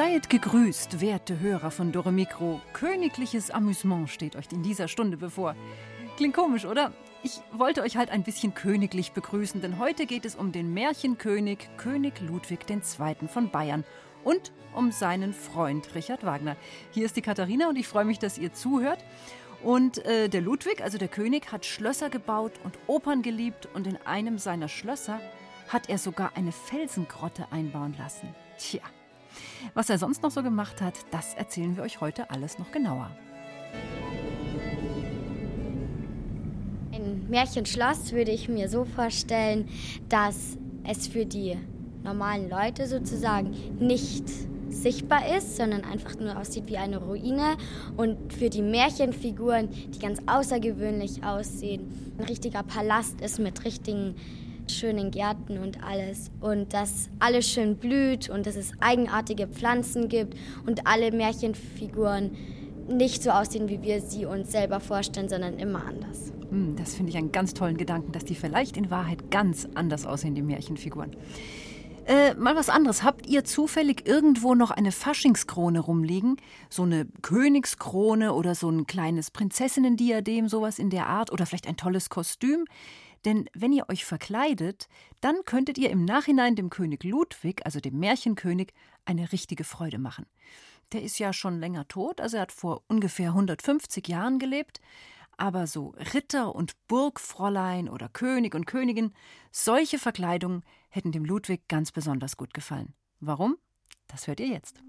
Seiet gegrüßt, werte Hörer von Dore Mikro. Königliches Amüsement steht euch in dieser Stunde bevor. Klingt komisch, oder? Ich wollte euch halt ein bisschen königlich begrüßen, denn heute geht es um den Märchenkönig König Ludwig II. von Bayern und um seinen Freund Richard Wagner. Hier ist die Katharina und ich freue mich, dass ihr zuhört. Und äh, der Ludwig, also der König, hat Schlösser gebaut und Opern geliebt und in einem seiner Schlösser hat er sogar eine Felsengrotte einbauen lassen. Tja. Was er sonst noch so gemacht hat, das erzählen wir euch heute alles noch genauer. Ein Märchenschloss würde ich mir so vorstellen, dass es für die normalen Leute sozusagen nicht sichtbar ist, sondern einfach nur aussieht wie eine Ruine und für die Märchenfiguren, die ganz außergewöhnlich aussehen, ein richtiger Palast ist mit richtigen schönen Gärten und alles und dass alles schön blüht und dass es eigenartige Pflanzen gibt und alle Märchenfiguren nicht so aussehen, wie wir sie uns selber vorstellen, sondern immer anders. Hm, Das finde ich einen ganz tollen Gedanken, dass die vielleicht in Wahrheit ganz anders aussehen, die Märchenfiguren. Äh, mal was anderes. Habt ihr zufällig irgendwo noch eine Faschingskrone rumliegen? So eine Königskrone oder so ein kleines Prinzessinnendiadem, sowas in der Art? Oder vielleicht ein tolles Kostüm? Denn wenn ihr euch verkleidet, dann könntet ihr im Nachhinein dem König Ludwig, also dem Märchenkönig, eine richtige Freude machen. Der ist ja schon länger tot, also er hat vor ungefähr 150 Jahren gelebt. Aber so Ritter und Burgfräulein oder König und Königin, solche Verkleidungen hätten dem Ludwig ganz besonders gut gefallen. Warum? Das hört ihr jetzt.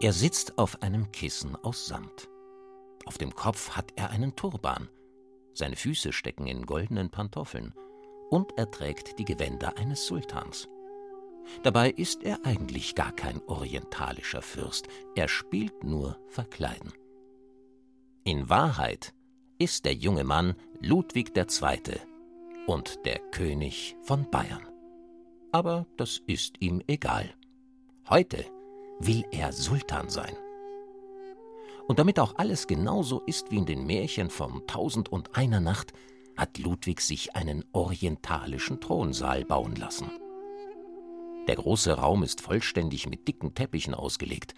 Er sitzt auf einem Kissen aus Samt. Auf dem Kopf hat er einen Turban. Seine Füße stecken in goldenen Pantoffeln. Und er trägt die Gewänder eines Sultans. Dabei ist er eigentlich gar kein orientalischer Fürst. Er spielt nur Verkleiden. In Wahrheit ist der junge Mann Ludwig II. und der König von Bayern. Aber das ist ihm egal. Heute will er Sultan sein. Und damit auch alles genauso ist wie in den Märchen von Tausend und einer Nacht, hat Ludwig sich einen orientalischen Thronsaal bauen lassen. Der große Raum ist vollständig mit dicken Teppichen ausgelegt.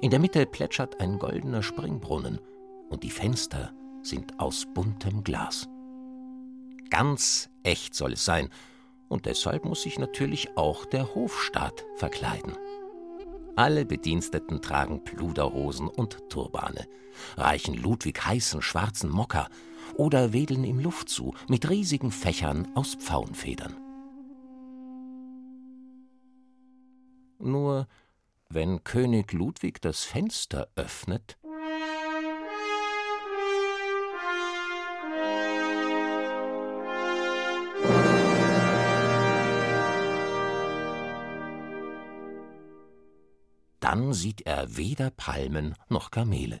In der Mitte plätschert ein goldener Springbrunnen und die Fenster sind aus buntem Glas. Ganz echt soll es sein, und deshalb muss sich natürlich auch der Hofstaat verkleiden. Alle Bediensteten tragen Pluderhosen und Turbane, reichen Ludwig heißen schwarzen Mocker oder wedeln ihm Luft zu mit riesigen Fächern aus Pfauenfedern. Nur wenn König Ludwig das Fenster öffnet, dann sieht er weder Palmen noch Kamele.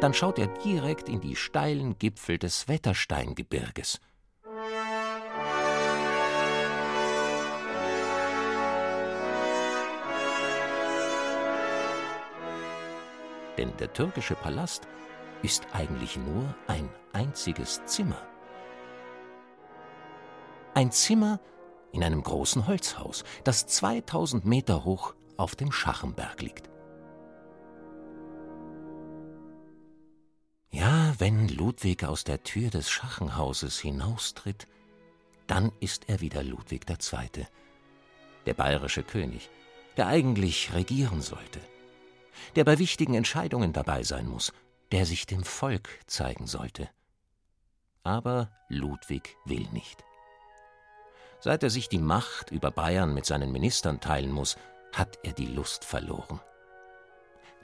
Dann schaut er direkt in die steilen Gipfel des Wettersteingebirges. Denn der türkische Palast ist eigentlich nur ein einziges Zimmer. Ein Zimmer in einem großen Holzhaus, das 2000 Meter hoch auf dem Schachenberg liegt. Ja, wenn Ludwig aus der Tür des Schachenhauses hinaustritt, dann ist er wieder Ludwig II., der bayerische König, der eigentlich regieren sollte, der bei wichtigen Entscheidungen dabei sein muss, der sich dem Volk zeigen sollte. Aber Ludwig will nicht. Seit er sich die Macht über Bayern mit seinen Ministern teilen muss, hat er die Lust verloren.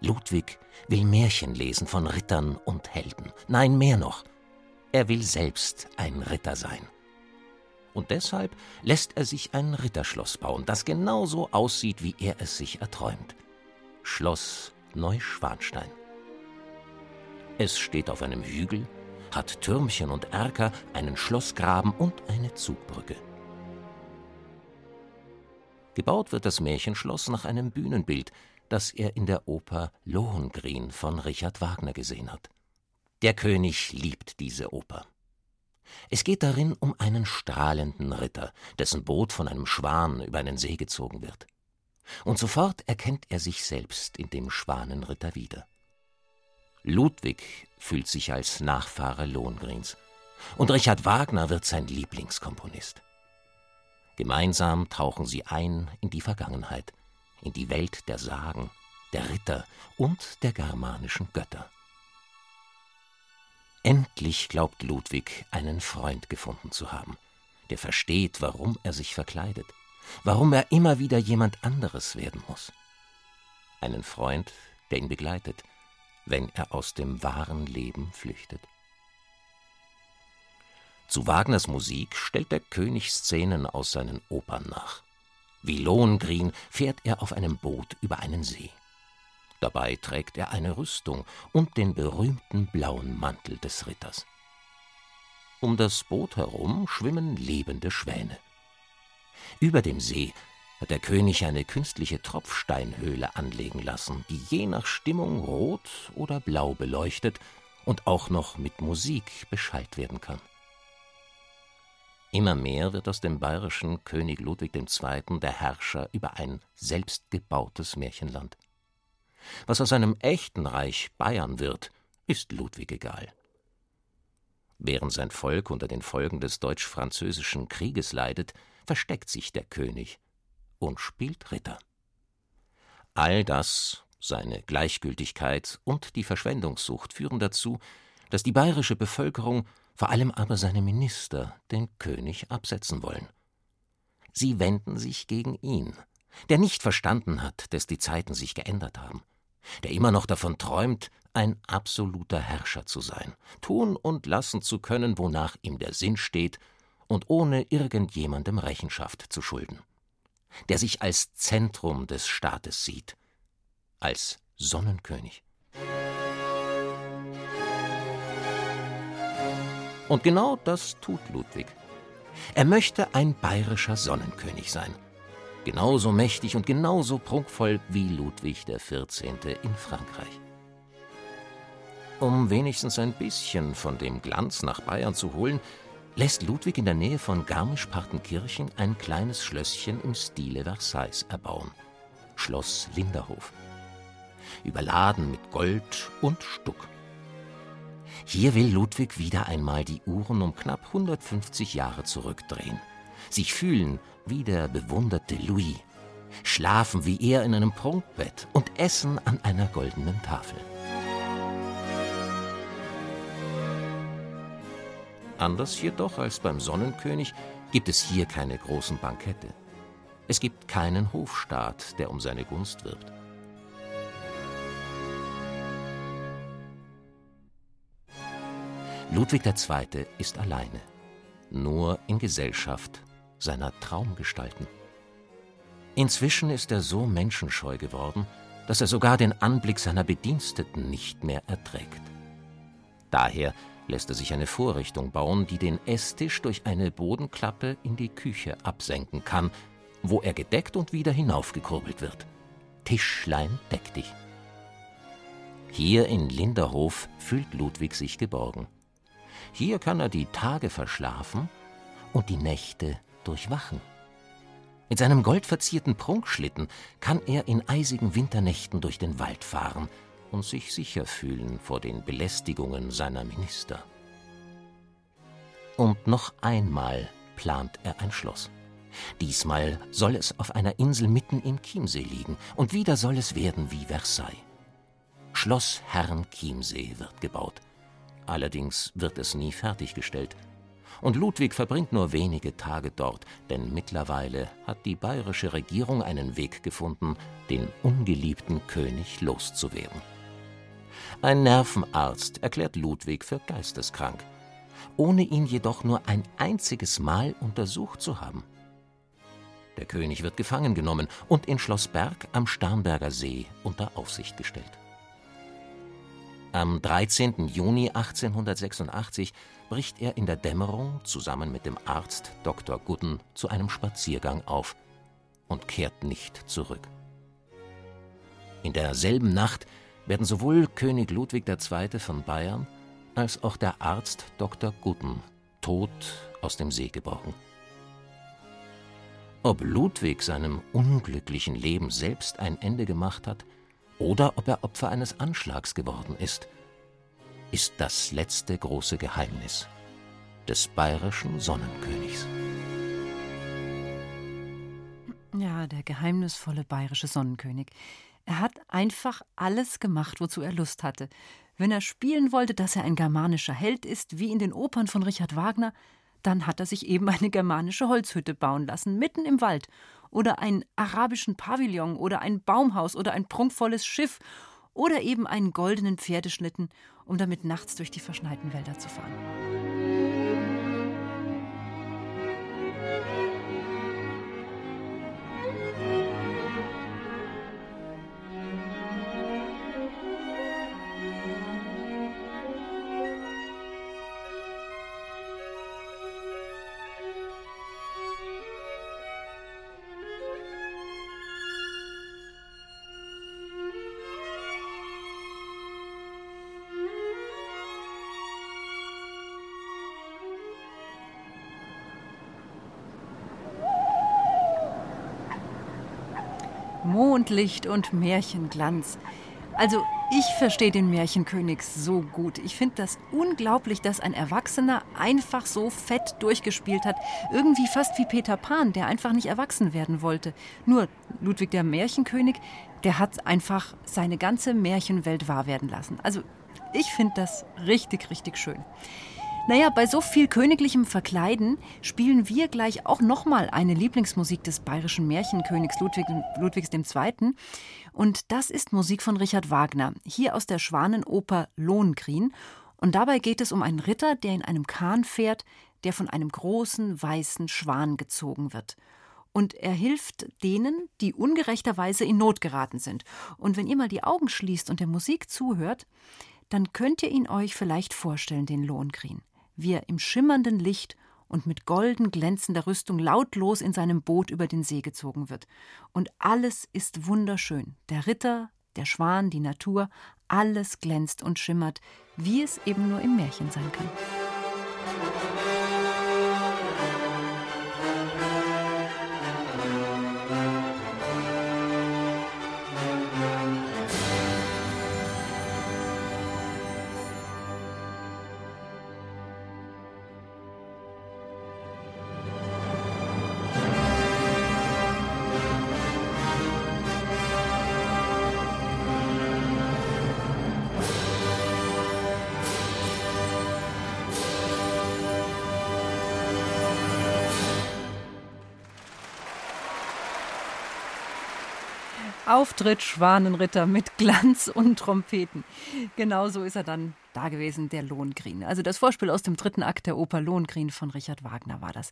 Ludwig will Märchen lesen von Rittern und Helden. Nein, mehr noch. Er will selbst ein Ritter sein. Und deshalb lässt er sich ein Ritterschloss bauen, das genauso aussieht, wie er es sich erträumt. Schloss Neuschwanstein. Es steht auf einem Hügel, hat Türmchen und Erker, einen Schlossgraben und eine Zugbrücke. Gebaut wird das Märchenschloss nach einem Bühnenbild, das er in der Oper Lohengrin von Richard Wagner gesehen hat. Der König liebt diese Oper. Es geht darin um einen strahlenden Ritter, dessen Boot von einem Schwan über einen See gezogen wird. Und sofort erkennt er sich selbst in dem Schwanenritter wieder. Ludwig fühlt sich als Nachfahre Lohengrins, und Richard Wagner wird sein Lieblingskomponist. Gemeinsam tauchen sie ein in die Vergangenheit, in die Welt der Sagen, der Ritter und der germanischen Götter. Endlich glaubt Ludwig, einen Freund gefunden zu haben, der versteht, warum er sich verkleidet, warum er immer wieder jemand anderes werden muss. Einen Freund, der ihn begleitet, wenn er aus dem wahren Leben flüchtet. Zu Wagners Musik stellt der König Szenen aus seinen Opern nach. Wie Lohengrin fährt er auf einem Boot über einen See. Dabei trägt er eine Rüstung und den berühmten blauen Mantel des Ritters. Um das Boot herum schwimmen lebende Schwäne. Über dem See hat der König eine künstliche Tropfsteinhöhle anlegen lassen, die je nach Stimmung rot oder blau beleuchtet und auch noch mit Musik beschallt werden kann. Immer mehr wird aus dem bayerischen König Ludwig II. der Herrscher über ein selbstgebautes Märchenland. Was aus einem echten Reich Bayern wird, ist Ludwig egal. Während sein Volk unter den Folgen des deutsch-französischen Krieges leidet, versteckt sich der König und spielt Ritter. All das, seine Gleichgültigkeit und die Verschwendungssucht führen dazu, dass die bayerische Bevölkerung, vor allem aber seine Minister, den König absetzen wollen. Sie wenden sich gegen ihn, der nicht verstanden hat, dass die Zeiten sich geändert haben, der immer noch davon träumt, ein absoluter Herrscher zu sein, tun und lassen zu können, wonach ihm der Sinn steht, und ohne irgendjemandem Rechenschaft zu schulden, der sich als Zentrum des Staates sieht, als Sonnenkönig. Und genau das tut Ludwig. Er möchte ein bayerischer Sonnenkönig sein – genauso mächtig und genauso prunkvoll wie Ludwig XIV. in Frankreich. Um wenigstens ein bisschen von dem Glanz nach Bayern zu holen, lässt Ludwig in der Nähe von Garmisch-Partenkirchen ein kleines Schlösschen im Stile Versailles erbauen. Schloss Linderhof. Überladen mit Gold und Stuck. Hier will Ludwig wieder einmal die Uhren um knapp 150 Jahre zurückdrehen. Sich fühlen wie der bewunderte Louis, schlafen wie er in einem Prunkbett und essen an einer goldenen Tafel. Anders jedoch als beim Sonnenkönig gibt es hier keine großen Bankette. Es gibt keinen Hofstaat, der um seine Gunst wirbt. Ludwig II. ist alleine, nur in Gesellschaft seiner Traumgestalten. Inzwischen ist er so menschenscheu geworden, dass er sogar den Anblick seiner Bediensteten nicht mehr erträgt. Daher lässt er sich eine Vorrichtung bauen, die den Esstisch durch eine Bodenklappe in die Küche absenken kann, wo er gedeckt und wieder hinaufgekurbelt wird. Tischlein deck dich. Hier in Linderhof fühlt Ludwig sich geborgen. Hier kann er die Tage verschlafen und die Nächte durchwachen. Mit seinem goldverzierten Prunkschlitten kann er in eisigen Winternächten durch den Wald fahren und sich sicher fühlen vor den Belästigungen seiner Minister. Und noch einmal plant er ein Schloss. Diesmal soll es auf einer Insel mitten im Chiemsee liegen, und wieder soll es werden wie Versailles. Schloss Herrn Chiemsee wird gebaut. Allerdings wird es nie fertiggestellt und Ludwig verbringt nur wenige Tage dort, denn mittlerweile hat die bayerische Regierung einen Weg gefunden, den ungeliebten König loszuwerden. Ein Nervenarzt erklärt Ludwig für geisteskrank, ohne ihn jedoch nur ein einziges Mal untersucht zu haben. Der König wird gefangen genommen und in Schloss Berg am Starnberger See unter Aufsicht gestellt. Am 13. Juni 1886 bricht er in der Dämmerung zusammen mit dem Arzt Dr. Gudden zu einem Spaziergang auf und kehrt nicht zurück. In derselben Nacht werden sowohl König Ludwig II. von Bayern als auch der Arzt Dr. Gudden tot aus dem See gebrochen. Ob Ludwig seinem unglücklichen Leben selbst ein Ende gemacht hat oder ob er Opfer eines Anschlags geworden ist, ist das letzte große Geheimnis des bayerischen Sonnenkönigs. Ja, der geheimnisvolle bayerische Sonnenkönig. Er hat einfach alles gemacht, wozu er Lust hatte. Wenn er spielen wollte, dass er ein germanischer Held ist, wie in den Opern von Richard Wagner, dann hat er sich eben eine germanische Holzhütte bauen lassen, mitten im Wald, oder einen arabischen Pavillon oder ein Baumhaus oder ein prunkvolles Schiff oder eben einen goldenen Pferdeschlitten, um damit nachts durch die verschneiten Wälder zu fahren. Mondlicht und Märchenglanz. Also ich verstehe den Märchenkönig so gut. Ich finde das unglaublich, dass ein Erwachsener einfach so fett durchgespielt hat. Irgendwie fast wie Peter Pan, der einfach nicht erwachsen werden wollte. Nur Ludwig der Märchenkönig, der hat einfach seine ganze Märchenwelt wahr werden lassen. Also ich finde das richtig, richtig schön. Naja, bei so viel königlichem Verkleiden spielen wir gleich auch nochmal eine Lieblingsmusik des bayerischen Märchenkönigs Ludwig, Ludwigs II. Und das ist Musik von Richard Wagner, hier aus der Schwanenoper Lohengrin. Und dabei geht es um einen Ritter, der in einem Kahn fährt, der von einem großen weißen Schwan gezogen wird. Und er hilft denen, die ungerechterweise in Not geraten sind. Und wenn ihr mal die Augen schließt und der Musik zuhört, dann könnt ihr ihn euch vielleicht vorstellen, den Lohengrin wie er im schimmernden Licht und mit golden glänzender Rüstung lautlos in seinem Boot über den See gezogen wird. Und alles ist wunderschön. Der Ritter, der Schwan, die Natur, alles glänzt und schimmert, wie es eben nur im Märchen sein kann. Auftritt Schwanenritter mit Glanz und Trompeten. Genau so ist er dann da gewesen, der Lohengrin. Also das Vorspiel aus dem dritten Akt der Oper Lohengrin von Richard Wagner war das.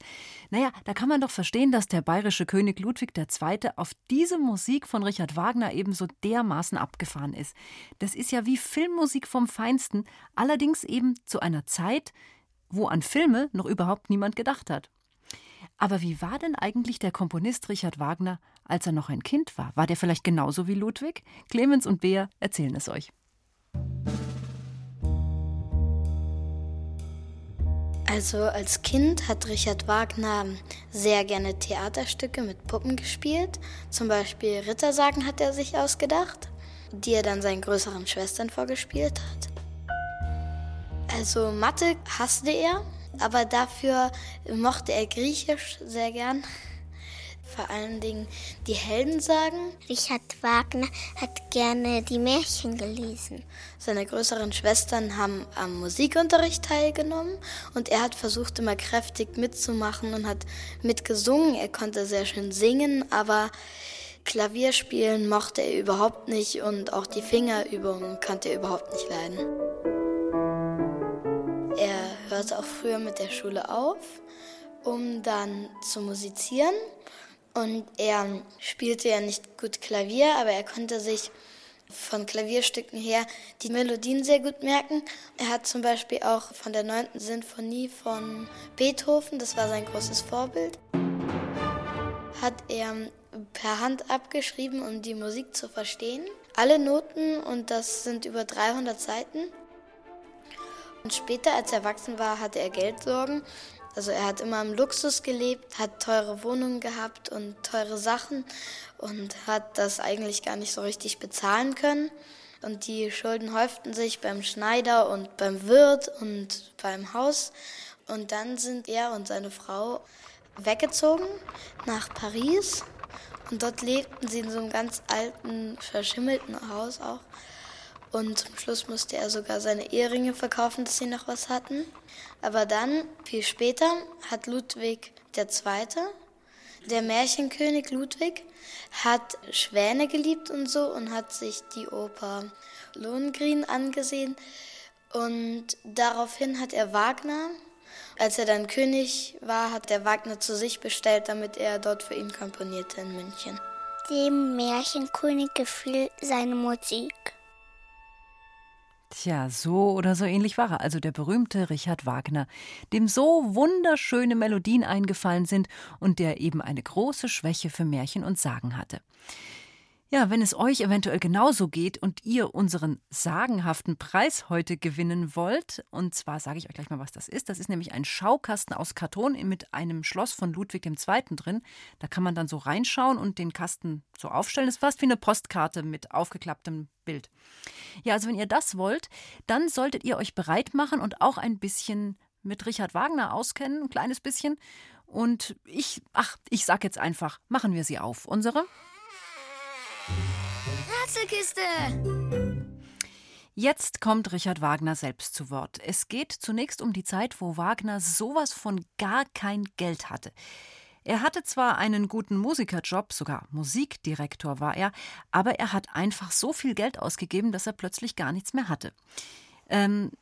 Naja, da kann man doch verstehen, dass der bayerische König Ludwig II. auf diese Musik von Richard Wagner ebenso dermaßen abgefahren ist. Das ist ja wie Filmmusik vom Feinsten, allerdings eben zu einer Zeit, wo an Filme noch überhaupt niemand gedacht hat. Aber wie war denn eigentlich der Komponist Richard Wagner, als er noch ein Kind war? War der vielleicht genauso wie Ludwig? Clemens und Bea erzählen es euch. Also als Kind hat Richard Wagner sehr gerne Theaterstücke mit Puppen gespielt. Zum Beispiel Rittersagen hat er sich ausgedacht, die er dann seinen größeren Schwestern vorgespielt hat. Also Mathe hasste er, aber dafür mochte er Griechisch sehr gern, vor allen Dingen die Heldensagen. Richard Wagner hat gerne die Märchen gelesen. Seine größeren Schwestern haben am Musikunterricht teilgenommen und er hat versucht, immer kräftig mitzumachen und hat mitgesungen. Er konnte sehr schön singen, aber Klavierspielen mochte er überhaupt nicht und auch die Fingerübungen konnte er überhaupt nicht leiden. Er hörte auch früher mit der Schule auf, um dann zu musizieren. Und er spielte ja nicht gut Klavier, aber er konnte sich von Klavierstücken her die Melodien sehr gut merken. Er hat zum Beispiel auch von der 9. Sinfonie von Beethoven, das war sein großes Vorbild, hat er per Hand abgeschrieben, um die Musik zu verstehen. Alle Noten und das sind über 300 Seiten. Und später, als er erwachsen war, hatte er Geldsorgen. Also er hat immer im Luxus gelebt, hat teure Wohnungen gehabt und teure Sachen und hat das eigentlich gar nicht so richtig bezahlen können. Und die Schulden häuften sich beim Schneider und beim Wirt und beim Haus. Und dann sind er und seine Frau weggezogen nach Paris. Und dort lebten sie in so einem ganz alten, verschimmelten Haus auch. Und zum Schluss musste er sogar seine Eheringe verkaufen, dass sie noch was hatten. Aber dann, viel später, hat Ludwig II., der Märchenkönig Ludwig, hat Schwäne geliebt und so und hat sich die Oper Lohengrin angesehen. Und daraufhin hat er Wagner, als er dann König war, hat er Wagner zu sich bestellt, damit er dort für ihn komponierte in München. Dem Märchenkönig gefiel seine Musik. Tja, so oder so ähnlich war er, also der berühmte Richard Wagner, dem so wunderschöne Melodien eingefallen sind und der eben eine große Schwäche für Märchen und Sagen hatte. Ja, wenn es euch eventuell genauso geht und ihr unseren sagenhaften Preis heute gewinnen wollt, und zwar sage ich euch gleich mal, was das ist. Das ist nämlich ein Schaukasten aus Karton mit einem Schloss von Ludwig II. drin. Da kann man dann so reinschauen und den Kasten so aufstellen. Das ist fast wie eine Postkarte mit aufgeklapptem Bild. Ja, also wenn ihr das wollt, dann solltet ihr euch bereit machen und auch ein bisschen mit Richard Wagner auskennen, ein kleines bisschen. Und ich, ach, ich sag jetzt einfach, machen wir sie auf. Unsere Rätselkiste! Jetzt kommt Richard Wagner selbst zu Wort. Es geht zunächst um die Zeit, wo Wagner sowas von gar kein Geld hatte. Er hatte zwar einen guten Musikerjob, sogar Musikdirektor war er, aber er hat einfach so viel Geld ausgegeben, dass er plötzlich gar nichts mehr hatte. Ähm,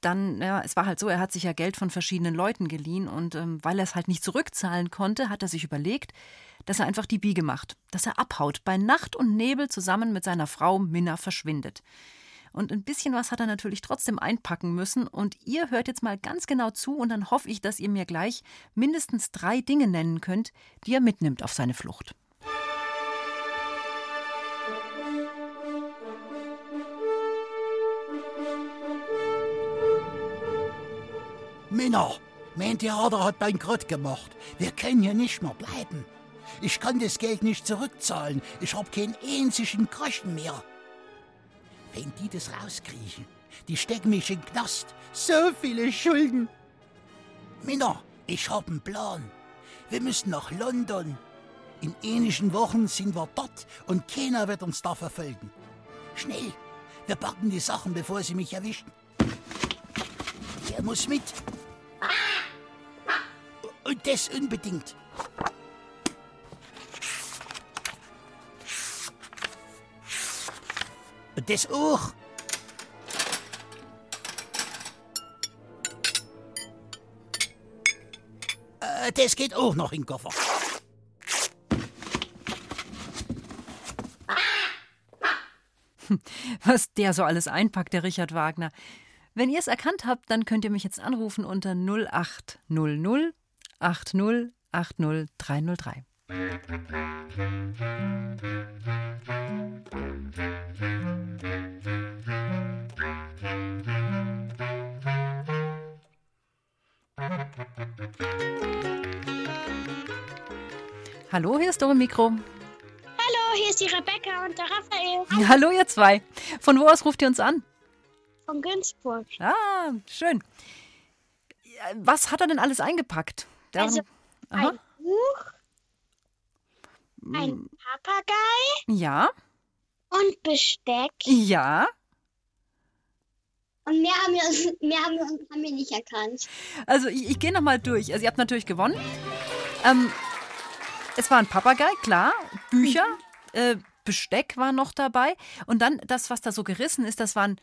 dann, ja, es war halt so, er hat sich ja Geld von verschiedenen Leuten geliehen und ähm, weil er es halt nicht zurückzahlen konnte, hat er sich überlegt, dass er einfach die Biege macht, dass er abhaut, bei Nacht und Nebel zusammen mit seiner Frau Minna verschwindet. Und ein bisschen was hat er natürlich trotzdem einpacken müssen. Und ihr hört jetzt mal ganz genau zu und dann hoffe ich, dass ihr mir gleich mindestens drei Dinge nennen könnt, die er mitnimmt auf seine Flucht. Männer, mein Theater hat bankrott gemacht. Wir können hier nicht mehr bleiben. Ich kann das Geld nicht zurückzahlen. Ich hab keinen einzigen Groschen mehr. Wenn die das rauskriegen, die stecken mich in den Knast. So viele Schulden. Männer, ich hab einen Plan. Wir müssen nach London. In ähnlichen Wochen sind wir dort und keiner wird uns da verfolgen. Schnell, wir packen die Sachen, bevor sie mich erwischen. Der muss mit. Und das unbedingt. Und das auch. Äh, Das geht auch noch in den Koffer. Was der so alles einpackt, der Richard Wagner. Wenn ihr es erkannt habt, dann könnt ihr mich jetzt anrufen unter 0800 80 80 303. Hallo, hier ist eure Mikro. Hallo, hier ist die Rebecca und der Raphael Hallo, ihr zwei. Von wo aus ruft ihr uns an? von Günzburg. Ah, schön. Was hat er denn alles eingepackt? Da- Also, Aha. Ein Buch, Ein Papagei Ja, und Besteck. ja. Und mehr haben wir, mehr haben wir, haben wir nicht erkannt. Also ich, ich gehe nochmal durch. Also ihr habt natürlich gewonnen. Ähm, es war ein Papagei, klar. Bücher, äh, Besteck war noch dabei. Und dann das, was da so gerissen ist, das waren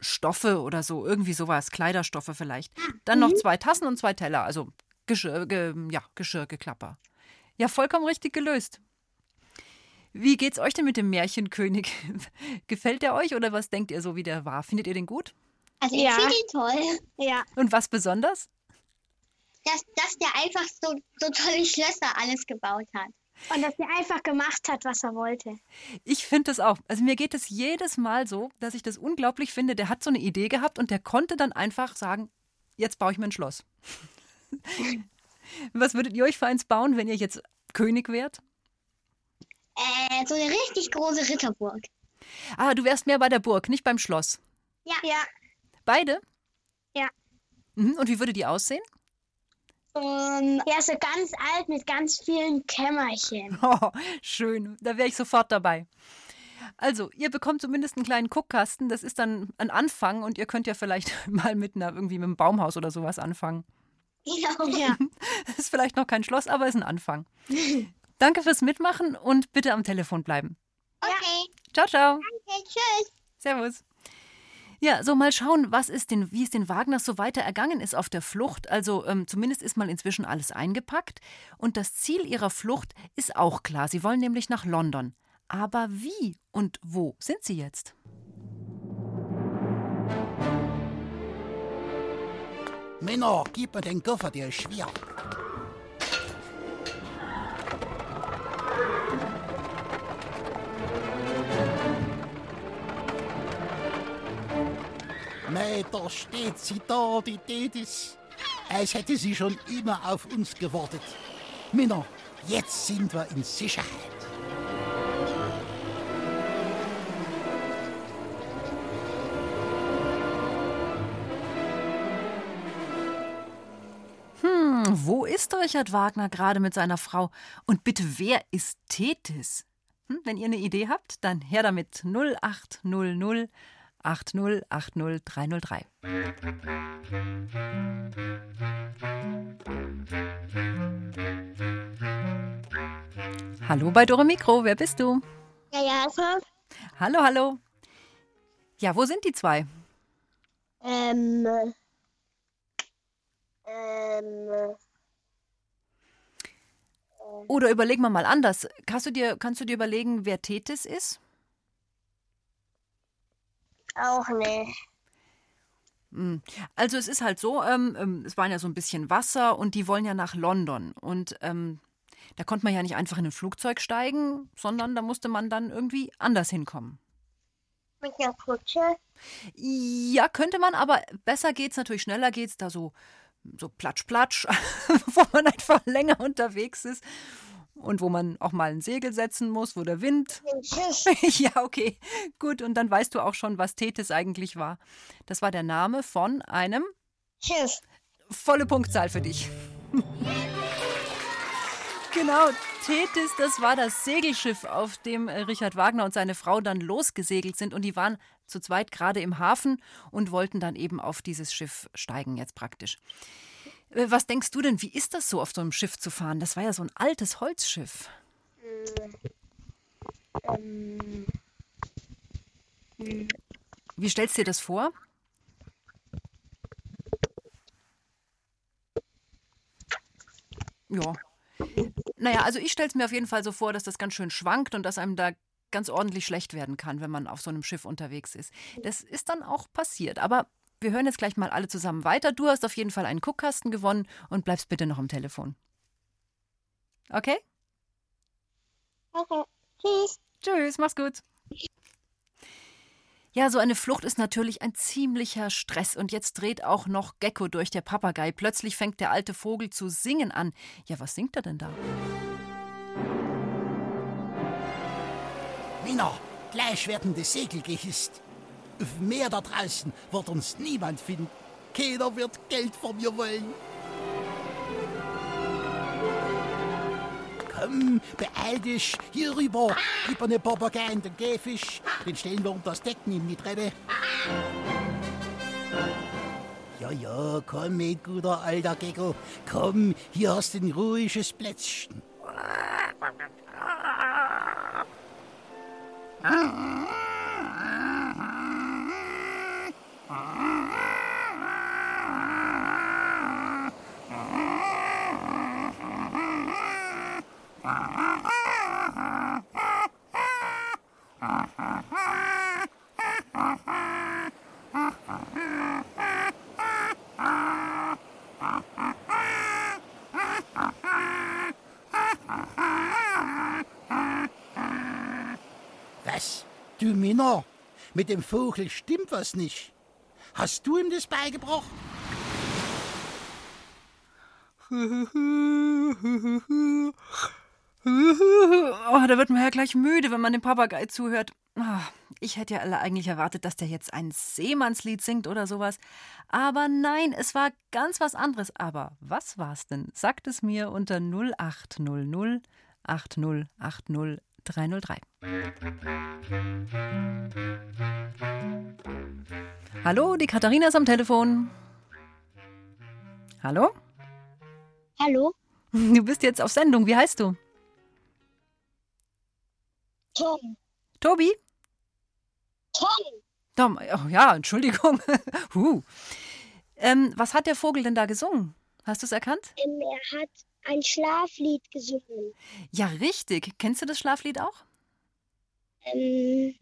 Stoffe oder so. Irgendwie sowas. Kleiderstoffe vielleicht. Dann noch zwei Tassen und zwei Teller. Also Geschirr, ge, ja, Geschirrgeklapper. Ja, vollkommen richtig gelöst. Wie geht's euch denn mit dem Märchenkönig? Gefällt der euch oder was denkt ihr so, wie der war? Findet ihr den gut? Also ich Ja. finde ihn toll, Ja. Und was besonders? dass, dass der einfach so, so tolle Schlösser alles gebaut hat. Und dass er einfach gemacht hat, was er wollte. Ich finde das auch. Also mir geht es jedes Mal so, dass ich das unglaublich finde. Der hat so eine Idee gehabt und der konnte dann einfach sagen, jetzt baue ich mir ein Schloss. Was würdet ihr euch für eins bauen, wenn ihr jetzt König wärt? Äh, so eine richtig große Ritterburg. Ah, du wärst mehr bei der Burg, nicht beim Schloss. Ja. Ja. Beide? Ja. Mhm. Und wie würde die aussehen? Um, Er ist so ganz alt mit ganz vielen Kämmerchen. Oh, schön, da wäre ich sofort dabei. Also, ihr bekommt zumindest einen kleinen Guckkasten. Das ist dann ein Anfang und ihr könnt ja vielleicht mal mit einer, irgendwie mit einem Baumhaus oder sowas anfangen. Genau. Ja. Das ist vielleicht noch kein Schloss, aber ist ein Anfang. Danke fürs Mitmachen und bitte am Telefon bleiben. Okay, Ciao, ciao. okay, tschüss. Servus. Ja, so mal schauen, was ist denn, wie es den Wagners so weiter ergangen ist auf der Flucht. Also ähm, zumindest ist mal inzwischen alles eingepackt. Und das Ziel ihrer Flucht ist auch klar. Sie wollen nämlich nach London. Aber wie und wo sind sie jetzt? Männer, gib mir den Koffer, der ist schwer. Mei, da steht sie da, die Tedis. Als hätte sie schon immer auf uns gewartet. Männer, jetzt sind wir in Sicherheit. Wo ist Richard Wagner gerade mit seiner Frau? Und bitte, wer ist Tethys? Hm, wenn ihr eine Idee habt, dann her damit 0800 8080303. Hallo bei Dore Mikro, wer bist du? Ja, ja, also, Hallo, hallo. Ja, wo sind die zwei? ähm, ähm, Oder überlegen wir mal anders. Kannst du dir, kannst du dir überlegen, wer Tethys ist? auch nicht. Hm. Also es ist halt so, ähm, ähm, es waren ja so ein bisschen Wasser und die wollen ja nach London. Und ähm, da konnte man ja nicht einfach in ein Flugzeug steigen, sondern da musste man dann irgendwie anders hinkommen. Mit einer Kutsche? Ja, könnte man, aber besser geht's natürlich, schneller geht's da so, so platsch, platsch, wo man einfach länger unterwegs ist und wo man auch mal ein Segel setzen muss, wo der Wind ja, okay. Gut, und dann weißt du auch schon, was Tethys eigentlich war. Das war der Name von einem Schiff. volle Punktzahl für dich. genau, Tethys, das war das Segelschiff, auf dem äh, Richard Wagner und seine Frau dann losgesegelt sind und die waren zu zweit gerade im Hafen und wollten dann eben auf dieses Schiff steigen jetzt praktisch. Äh, Was denkst du denn, wie ist das so, auf so einem Schiff zu fahren? Das war ja so ein altes Holzschiff. Ähm, Wie stellst du dir das vor? Ja. Naja, also ich stelle es mir auf jeden Fall so vor, dass das ganz schön schwankt und dass einem da ganz ordentlich schlecht werden kann, wenn man auf so einem Schiff unterwegs ist. Das ist dann auch passiert. Aber wir hören jetzt gleich mal alle zusammen weiter. Du hast auf jeden Fall einen Guckkasten gewonnen und bleibst bitte noch am Telefon. Okay? okay. Tschüss. Tschüss, mach's gut. Ja, so eine Flucht ist natürlich ein ziemlicher Stress. Und jetzt dreht auch noch Gecko durch der Papagei. Plötzlich fängt der alte Vogel zu singen an. Ja, was singt er denn da? Männer, gleich werden die Segel gehisst. Auf Meer da draußen wird uns niemand finden. Keiner wird Geld von mir wollen. Komm, beeil dich. Hier rüber. Gib mir ne Papagei in den Käfig. Den stellen wir unter das Deck neben die Treppe. Ja, ja, komm, mein guter alter Gecko. Komm, hier hast du ein ruhiges Plätzchen. Was? Du Minna, mit dem Vogel stimmt was nicht. Hast du ihm das beigebracht? Oh, da wird man ja gleich müde, wenn man dem Papagei zuhört. Ah, Ich hätte ja alle eigentlich erwartet, dass der jetzt ein Seemannslied singt oder sowas. Aber nein, es war ganz was anderes. Aber was war's denn? Sagt es mir unter 0800 8080 303. Hallo, die Katharina ist am Telefon. Hallo? Hallo? Du bist jetzt auf Sendung. Wie heißt du? Tom. Tobi? Tom. Tom, oh ja, Entschuldigung. huh. ähm, was hat der Vogel denn da gesungen? Hast du es erkannt? Ähm, er hat ein Schlaflied gesungen. Ja, richtig. Kennst du das Schlaflied auch? Ähm,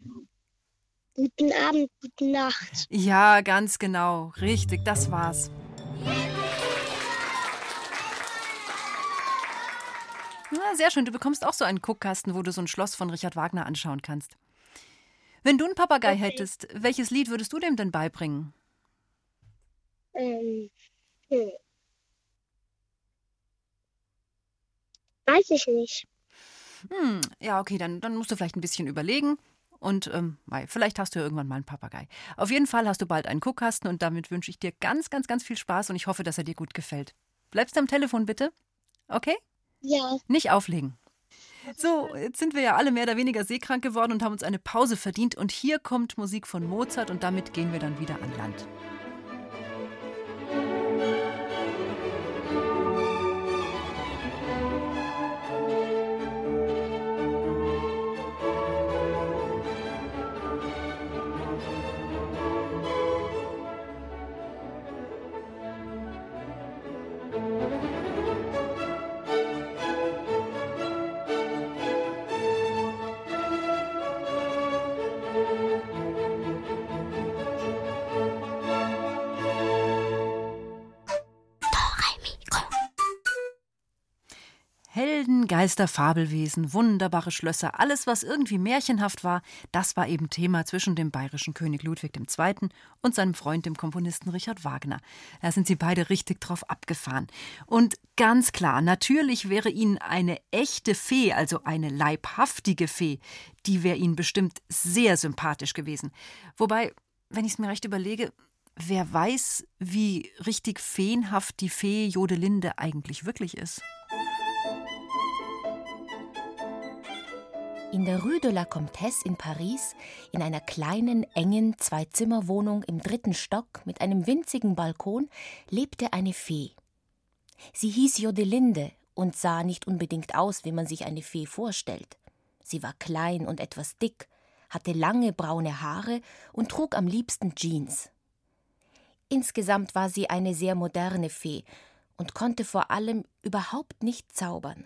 guten Abend, gute Nacht. Ja, ganz genau. Richtig, das war's. Na, sehr schön. Du bekommst auch so einen Guckkasten, wo du so ein Schloss von Richard Wagner anschauen kannst. Wenn du einen Papagei hättest, welches Lied würdest du dem denn beibringen? Ähm, hm. Weiß ich nicht. Hm, ja, okay, dann, dann musst du vielleicht ein bisschen überlegen. Und ähm, vielleicht hast du ja irgendwann mal einen Papagei. Auf jeden Fall hast du bald einen Guckkasten und damit wünsche ich dir ganz, ganz, ganz viel Spaß und ich hoffe, dass er dir gut gefällt. Bleibst du am Telefon bitte? Okay? Ja. Nicht auflegen. So, jetzt sind wir ja alle mehr oder weniger seekrank geworden und haben uns eine Pause verdient. Und hier kommt Musik von Mozart und damit gehen wir dann wieder an Land. Helden, Geister, Fabelwesen, wunderbare Schlösser, alles, was irgendwie märchenhaft war, das war eben Thema zwischen dem bayerischen König Ludwig II. und seinem Freund, dem Komponisten Richard Wagner. Da sind sie beide richtig drauf abgefahren. Und ganz klar, natürlich wäre ihnen eine echte Fee, also eine leibhaftige Fee, die wäre ihnen bestimmt sehr sympathisch gewesen. Wobei, wenn ich es mir recht überlege, wer weiß, wie richtig feenhaft die Fee Jodelinde eigentlich wirklich ist. In der Rue de la Comtesse in Paris, in einer kleinen, engen Zwei-Zimmer-Wohnung im dritten Stock mit einem winzigen Balkon, lebte eine Fee. Sie hieß Jodelinde und sah nicht unbedingt aus, wie man sich eine Fee vorstellt. Sie war klein und etwas dick, hatte lange braune Haare und trug am liebsten Jeans. Insgesamt war sie eine sehr moderne Fee und konnte vor allem überhaupt nicht zaubern.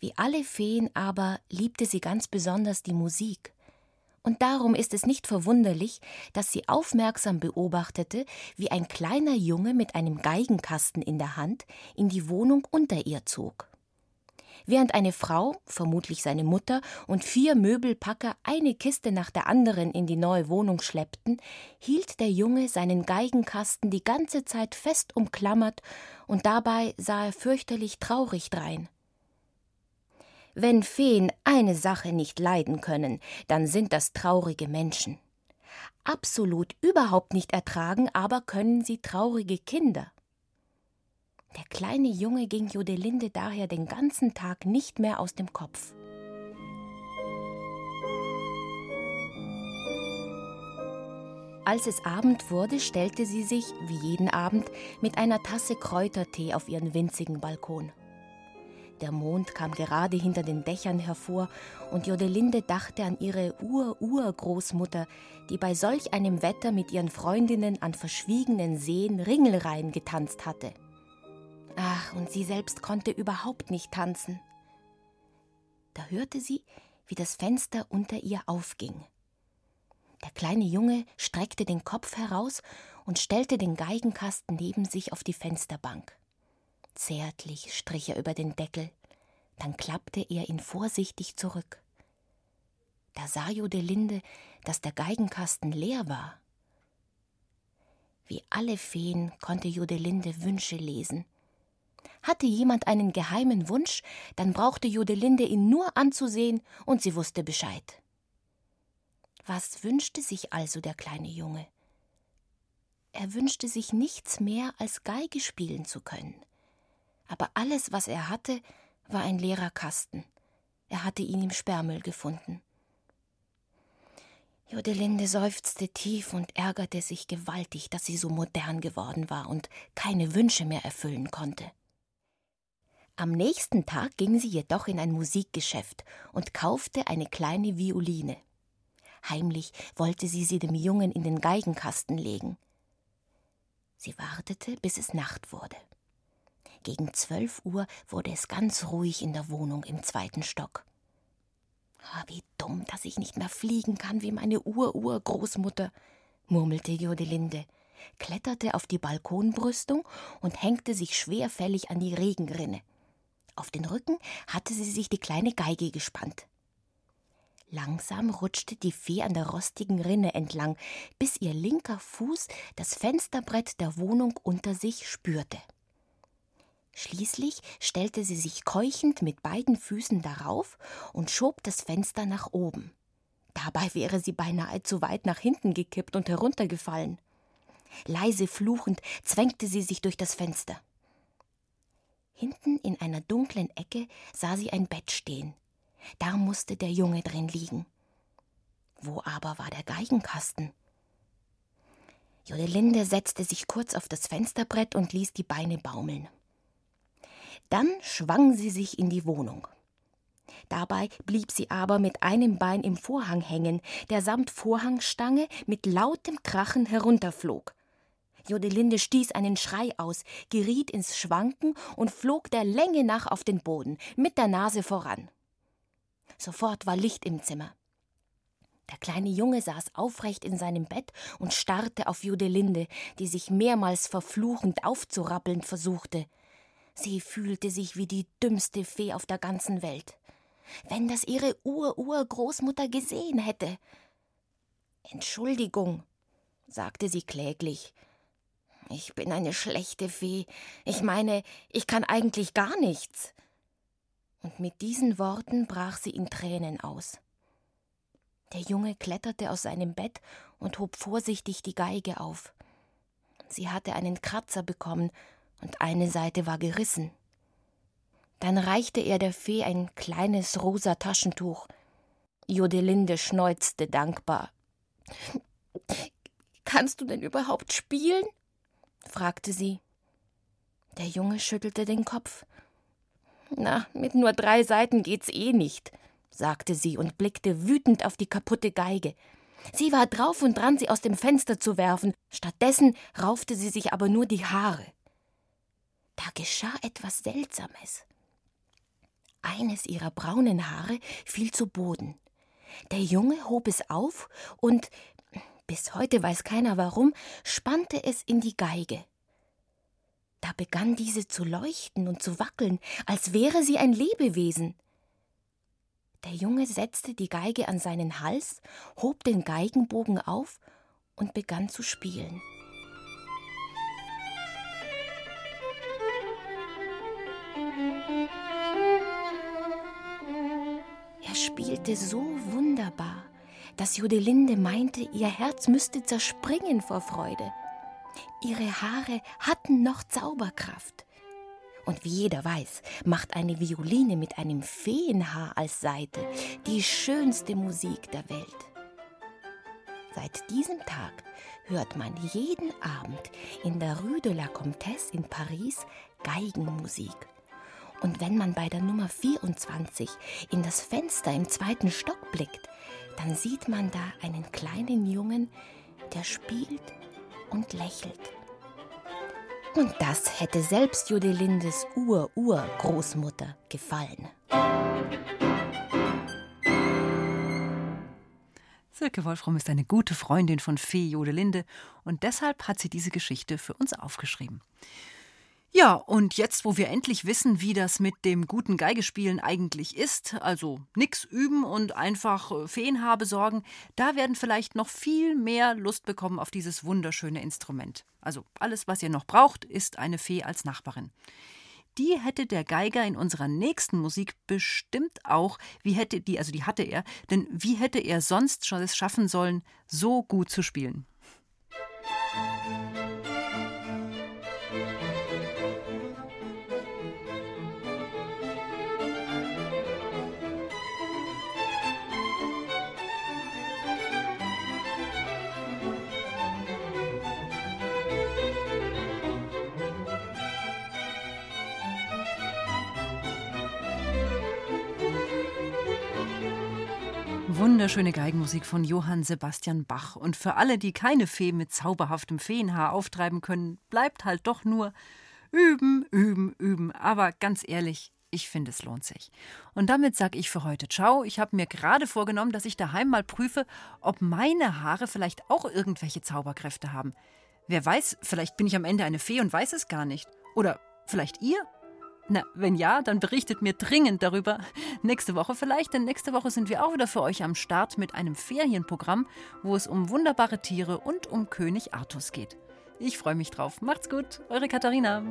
Wie alle Feen aber liebte sie ganz besonders die Musik. Und darum ist es nicht verwunderlich, dass sie aufmerksam beobachtete, wie ein kleiner Junge mit einem Geigenkasten in der Hand in die Wohnung unter ihr zog. Während eine Frau, vermutlich seine Mutter, und vier Möbelpacker eine Kiste nach der anderen in die neue Wohnung schleppten, hielt der Junge seinen Geigenkasten die ganze Zeit fest umklammert, und dabei sah er fürchterlich traurig drein. Wenn Feen eine Sache nicht leiden können, dann sind das traurige Menschen. Absolut überhaupt nicht ertragen, aber können sie traurige Kinder. Der kleine Junge ging Jodelinde daher den ganzen Tag nicht mehr aus dem Kopf. Als es Abend wurde, stellte sie sich, wie jeden Abend, mit einer Tasse Kräutertee auf ihren winzigen Balkon. Der Mond kam gerade hinter den Dächern hervor, und Jodelinde dachte an ihre Ur-Urgroßmutter, die bei solch einem Wetter mit ihren Freundinnen an verschwiegenen Seen Ringelreihen getanzt hatte. Ach, und sie selbst konnte überhaupt nicht tanzen. Da hörte sie, wie das Fenster unter ihr aufging. Der kleine Junge streckte den Kopf heraus und stellte den Geigenkasten neben sich auf die Fensterbank. Zärtlich strich er über den Deckel, dann klappte er ihn vorsichtig zurück. Da sah Jodelinde, dass der Geigenkasten leer war. Wie alle Feen konnte Jodelinde Wünsche lesen. Hatte jemand einen geheimen Wunsch, dann brauchte Jodelinde ihn nur anzusehen und sie wusste Bescheid. Was wünschte sich also der kleine Junge? Er wünschte sich nichts mehr, als Geige spielen zu können. Aber alles, was er hatte, war ein leerer Kasten. Er hatte ihn im Sperrmüll gefunden. Jodelinde seufzte tief und ärgerte sich gewaltig, dass sie so modern geworden war und keine Wünsche mehr erfüllen konnte. Am nächsten Tag ging sie jedoch in ein Musikgeschäft und kaufte eine kleine Violine. Heimlich wollte sie sie dem Jungen in den Geigenkasten legen. Sie wartete, bis es Nacht wurde. Gegen zwölf Uhr wurde es ganz ruhig in der Wohnung im zweiten Stock. Ah, wie dumm, dass ich nicht mehr fliegen kann wie meine Ur-Urgroßmutter, murmelte Jodelinde, kletterte auf die Balkonbrüstung und hängte sich schwerfällig an die Regenrinne. Auf den Rücken hatte sie sich die kleine Geige gespannt. Langsam rutschte die Fee an der rostigen Rinne entlang, bis ihr linker Fuß das Fensterbrett der Wohnung unter sich spürte. Schließlich stellte sie sich keuchend mit beiden Füßen darauf und schob das Fenster nach oben. Dabei wäre sie beinahe zu weit nach hinten gekippt und heruntergefallen. Leise fluchend zwängte sie sich durch das Fenster. Hinten in einer dunklen Ecke sah sie ein Bett stehen. Da musste der Junge drin liegen. Wo aber war der Geigenkasten? Jodelinde setzte sich kurz auf das Fensterbrett und ließ die Beine baumeln. Dann schwang sie sich in die Wohnung. Dabei blieb sie aber mit einem Bein im Vorhang hängen, der samt Vorhangstange mit lautem Krachen herunterflog. Jodelinde stieß einen Schrei aus, geriet ins Schwanken und flog der Länge nach auf den Boden, mit der Nase voran. Sofort war Licht im Zimmer. Der kleine Junge saß aufrecht in seinem Bett und starrte auf Jodelinde, die sich mehrmals verfluchend aufzurappeln versuchte. Sie fühlte sich wie die dümmste Fee auf der ganzen Welt. Wenn das ihre Ur-Urgroßmutter gesehen hätte. Entschuldigung, sagte sie kläglich. Ich bin eine schlechte Fee. Ich meine, ich kann eigentlich gar nichts und mit diesen Worten brach sie in Tränen aus. Der Junge kletterte aus seinem Bett und hob vorsichtig die Geige auf. Sie hatte einen Kratzer bekommen und eine Seite war gerissen. Dann reichte er der Fee ein kleines rosa Taschentuch. Jodelinde schneuzte dankbar. Kannst du denn überhaupt spielen? fragte sie. Der Junge schüttelte den Kopf. Na, mit nur drei Seiten geht's eh nicht, sagte sie und blickte wütend auf die kaputte Geige. Sie war drauf und dran, sie aus dem Fenster zu werfen, stattdessen raufte sie sich aber nur die Haare. Da geschah etwas Seltsames. Eines ihrer braunen Haare fiel zu Boden. Der Junge hob es auf und, bis heute weiß keiner warum, spannte es in die Geige. Da begann diese zu leuchten und zu wackeln, als wäre sie ein Lebewesen. Der Junge setzte die Geige an seinen Hals, hob den Geigenbogen auf und begann zu spielen. Er spielte so wunderbar, dass Jodelinde meinte, ihr Herz müsste zerspringen vor Freude. Ihre Haare hatten noch Zauberkraft. Und wie jeder weiß, macht eine Violine mit einem Feenhaar als Saite die schönste Musik der Welt. Seit diesem Tag hört man jeden Abend in der Rue de la Comtesse in Paris Geigenmusik. Und wenn man bei der Nummer 24 in das Fenster im zweiten Stock blickt, dann sieht man da einen kleinen Jungen, der spielt und lächelt. Und das hätte selbst Jodelindes Ur-Ur-Großmutter gefallen. Silke Wolfram ist eine gute Freundin von Fee Jodelinde und deshalb hat sie diese Geschichte für uns aufgeschrieben. Ja, und jetzt, wo wir endlich wissen, wie das mit dem guten Geigespielen eigentlich ist, also nix üben und einfach äh, Feenhaar besorgen, da werden vielleicht noch viel mehr Lust bekommen auf dieses wunderschöne Instrument. Also alles, was ihr noch braucht, ist eine Fee als Nachbarin. Die hätte der Geiger in unserer nächsten Musik bestimmt auch, wie hätte die, also die hatte er, denn wie hätte er sonst schon es schaffen sollen, so gut zu spielen? Wunderschöne Geigenmusik von Johann Sebastian Bach. Und für alle, die keine Fee mit zauberhaftem Feenhaar auftreiben können, bleibt halt doch nur üben, üben, üben. Aber ganz ehrlich, ich finde, es lohnt sich. Und damit sage ich für heute Ciao. Ich habe mir gerade vorgenommen, dass ich daheim mal prüfe, ob meine Haare vielleicht auch irgendwelche Zauberkräfte haben. Wer weiß, vielleicht bin ich am Ende eine Fee und weiß es gar nicht. Oder vielleicht ihr? Na, wenn ja, dann berichtet mir dringend darüber. Nächste Woche vielleicht, denn nächste Woche sind wir auch wieder für euch am Start mit einem Ferienprogramm, wo es um wunderbare Tiere und um König Artus geht. Ich freue mich drauf. Macht's gut, eure Katharina.